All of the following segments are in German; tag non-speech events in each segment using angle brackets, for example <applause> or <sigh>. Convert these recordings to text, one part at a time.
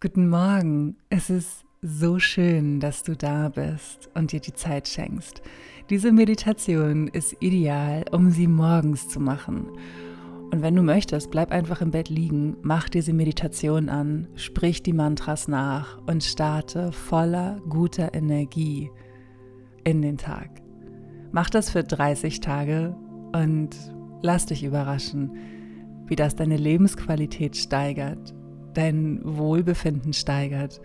Guten Morgen. Es ist so schön, dass du da bist und dir die Zeit schenkst. Diese Meditation ist ideal, um sie morgens zu machen. Und wenn du möchtest, bleib einfach im Bett liegen, mach diese Meditation an, sprich die Mantras nach und starte voller guter Energie in den Tag. Mach das für 30 Tage und lass dich überraschen, wie das deine Lebensqualität steigert dein Wohlbefinden steigert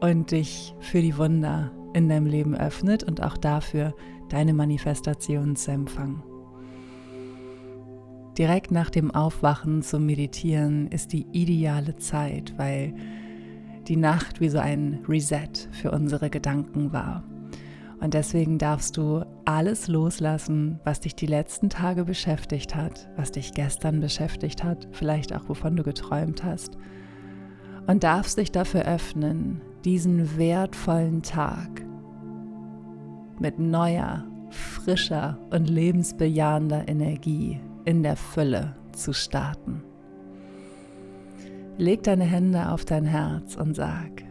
und dich für die Wunder in deinem Leben öffnet und auch dafür deine Manifestationen zu empfangen. Direkt nach dem Aufwachen zum Meditieren ist die ideale Zeit, weil die Nacht wie so ein Reset für unsere Gedanken war. Und deswegen darfst du alles loslassen, was dich die letzten Tage beschäftigt hat, was dich gestern beschäftigt hat, vielleicht auch wovon du geträumt hast und darfst dich dafür öffnen, diesen wertvollen Tag mit neuer, frischer und lebensbejahender Energie in der Fülle zu starten. Leg deine Hände auf dein Herz und sag,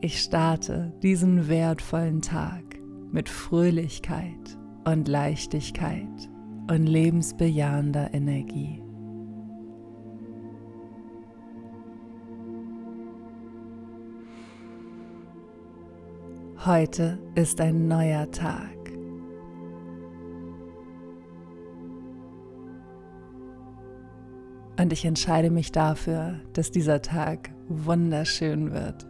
ich starte diesen wertvollen Tag mit Fröhlichkeit und Leichtigkeit und lebensbejahender Energie. Heute ist ein neuer Tag. Und ich entscheide mich dafür, dass dieser Tag wunderschön wird.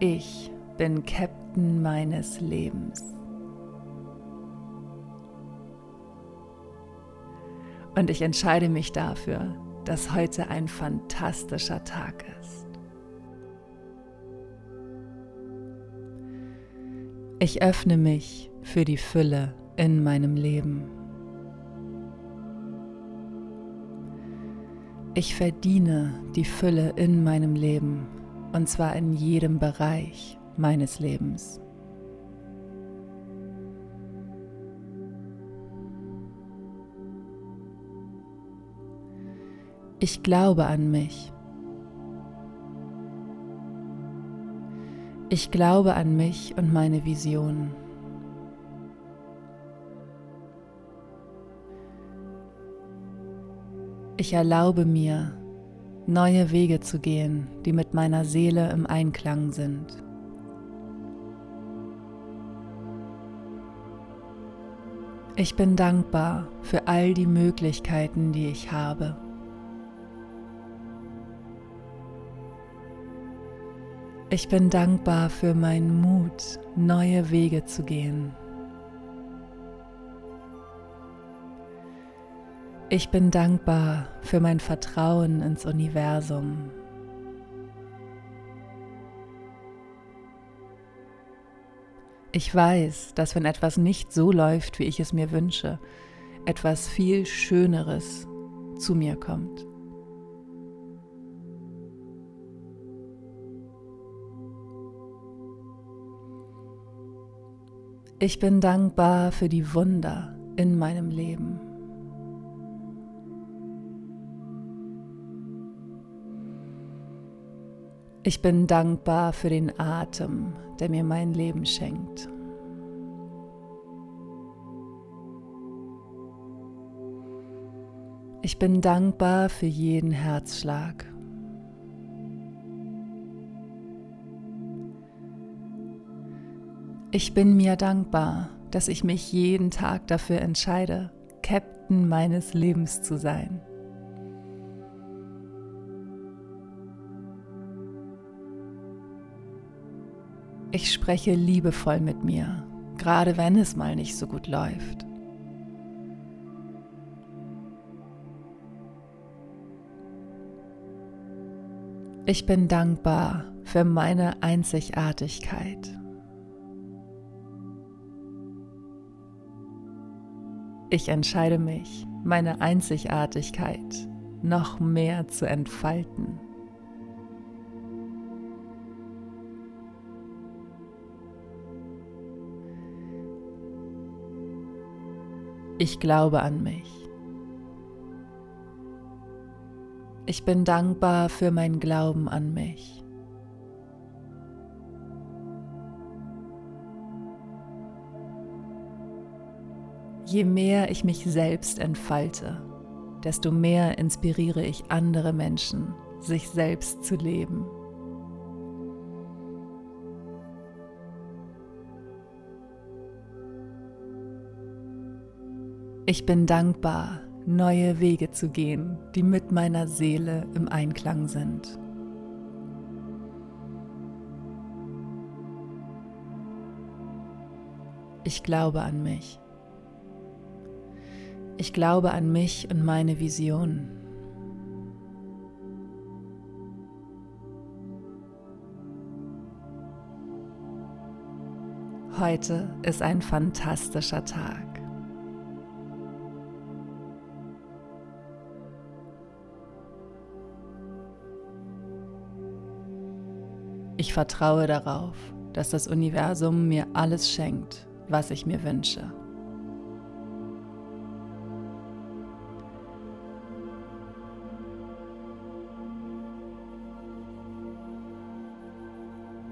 Ich bin Captain meines Lebens. Und ich entscheide mich dafür, dass heute ein fantastischer Tag ist. Ich öffne mich für die Fülle in meinem Leben. Ich verdiene die Fülle in meinem Leben und zwar in jedem Bereich meines Lebens. Ich glaube an mich Ich glaube an mich und meine Visionen. Ich erlaube mir, neue Wege zu gehen, die mit meiner Seele im Einklang sind. Ich bin dankbar für all die Möglichkeiten, die ich habe. Ich bin dankbar für meinen Mut, neue Wege zu gehen. Ich bin dankbar für mein Vertrauen ins Universum. Ich weiß, dass wenn etwas nicht so läuft, wie ich es mir wünsche, etwas viel Schöneres zu mir kommt. Ich bin dankbar für die Wunder in meinem Leben. Ich bin dankbar für den Atem, der mir mein Leben schenkt. Ich bin dankbar für jeden Herzschlag. Ich bin mir dankbar, dass ich mich jeden Tag dafür entscheide, Captain meines Lebens zu sein. Ich spreche liebevoll mit mir, gerade wenn es mal nicht so gut läuft. Ich bin dankbar für meine Einzigartigkeit. Ich entscheide mich, meine Einzigartigkeit noch mehr zu entfalten. Ich glaube an mich. Ich bin dankbar für mein Glauben an mich. Je mehr ich mich selbst entfalte, desto mehr inspiriere ich andere Menschen, sich selbst zu leben. Ich bin dankbar, neue Wege zu gehen, die mit meiner Seele im Einklang sind. Ich glaube an mich. Ich glaube an mich und meine Vision. Heute ist ein fantastischer Tag. Ich vertraue darauf, dass das Universum mir alles schenkt, was ich mir wünsche.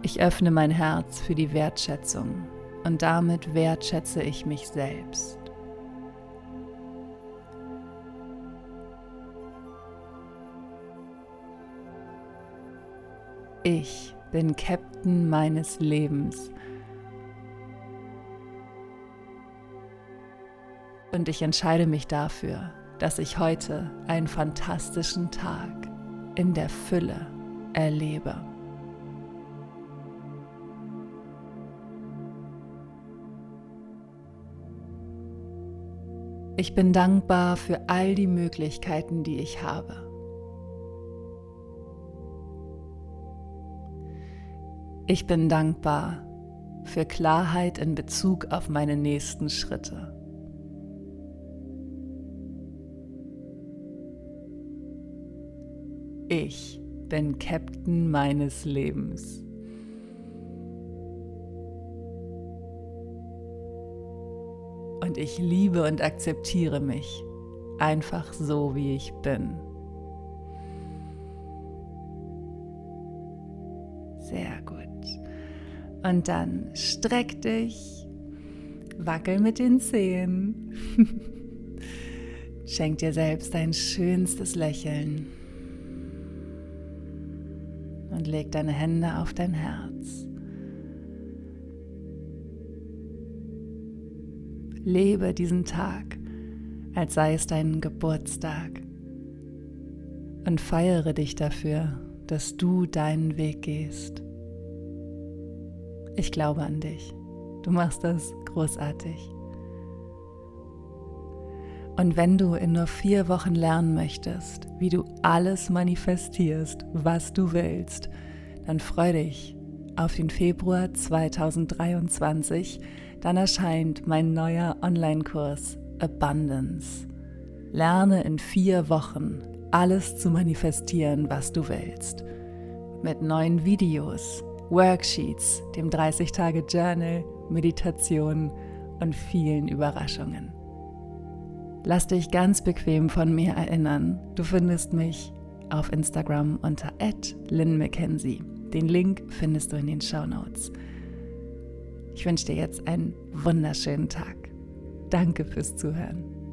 Ich öffne mein Herz für die Wertschätzung und damit wertschätze ich mich selbst. Ich bin Captain meines Lebens. Und ich entscheide mich dafür, dass ich heute einen fantastischen Tag in der Fülle erlebe. Ich bin dankbar für all die Möglichkeiten, die ich habe. Ich bin dankbar für Klarheit in Bezug auf meine nächsten Schritte. Ich bin Captain meines Lebens. Und ich liebe und akzeptiere mich einfach so, wie ich bin. Sehr gut. Und dann streck dich, wackel mit den Zehen, <laughs> schenk dir selbst dein schönstes Lächeln und leg deine Hände auf dein Herz. Lebe diesen Tag, als sei es dein Geburtstag. Und feiere dich dafür, dass du deinen Weg gehst. Ich glaube an dich. Du machst das großartig. Und wenn du in nur vier Wochen lernen möchtest, wie du alles manifestierst, was du willst, dann freu dich auf den Februar 2023 dann erscheint mein neuer Online-Kurs Abundance. Lerne in vier Wochen alles zu manifestieren, was du willst. Mit neuen Videos, Worksheets, dem 30-Tage-Journal, Meditation und vielen Überraschungen. Lass dich ganz bequem von mir erinnern. Du findest mich auf Instagram unter @lynn_mckenzie. Den Link findest du in den Show Notes. Ich wünsche dir jetzt einen wunderschönen Tag. Danke fürs Zuhören.